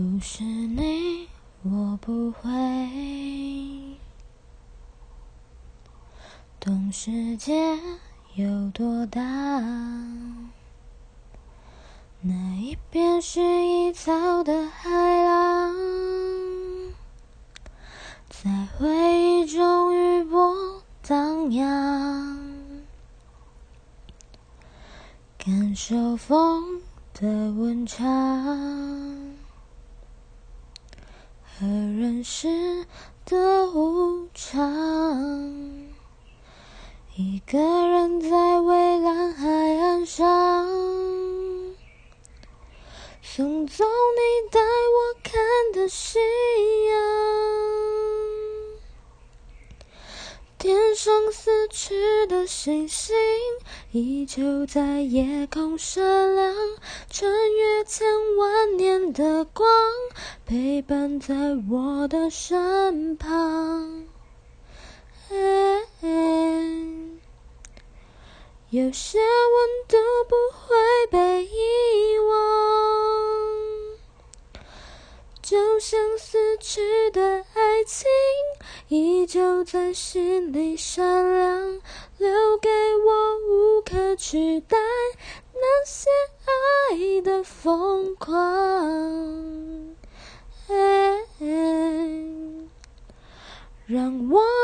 不是你，我不会懂世界有多大。那一边薰衣草的海浪，在回忆中余波荡漾，感受风的温差。和人世的无常，一个人在蔚蓝海岸上，送走你带我看的夕阳。天上死去的星星，依旧在夜空闪亮，穿越千万年的光。陪伴在我的身旁，有些温度不会被遗忘，就像死去的爱情，依旧在心里闪亮，留给我无可取代那些爱的疯狂。让我。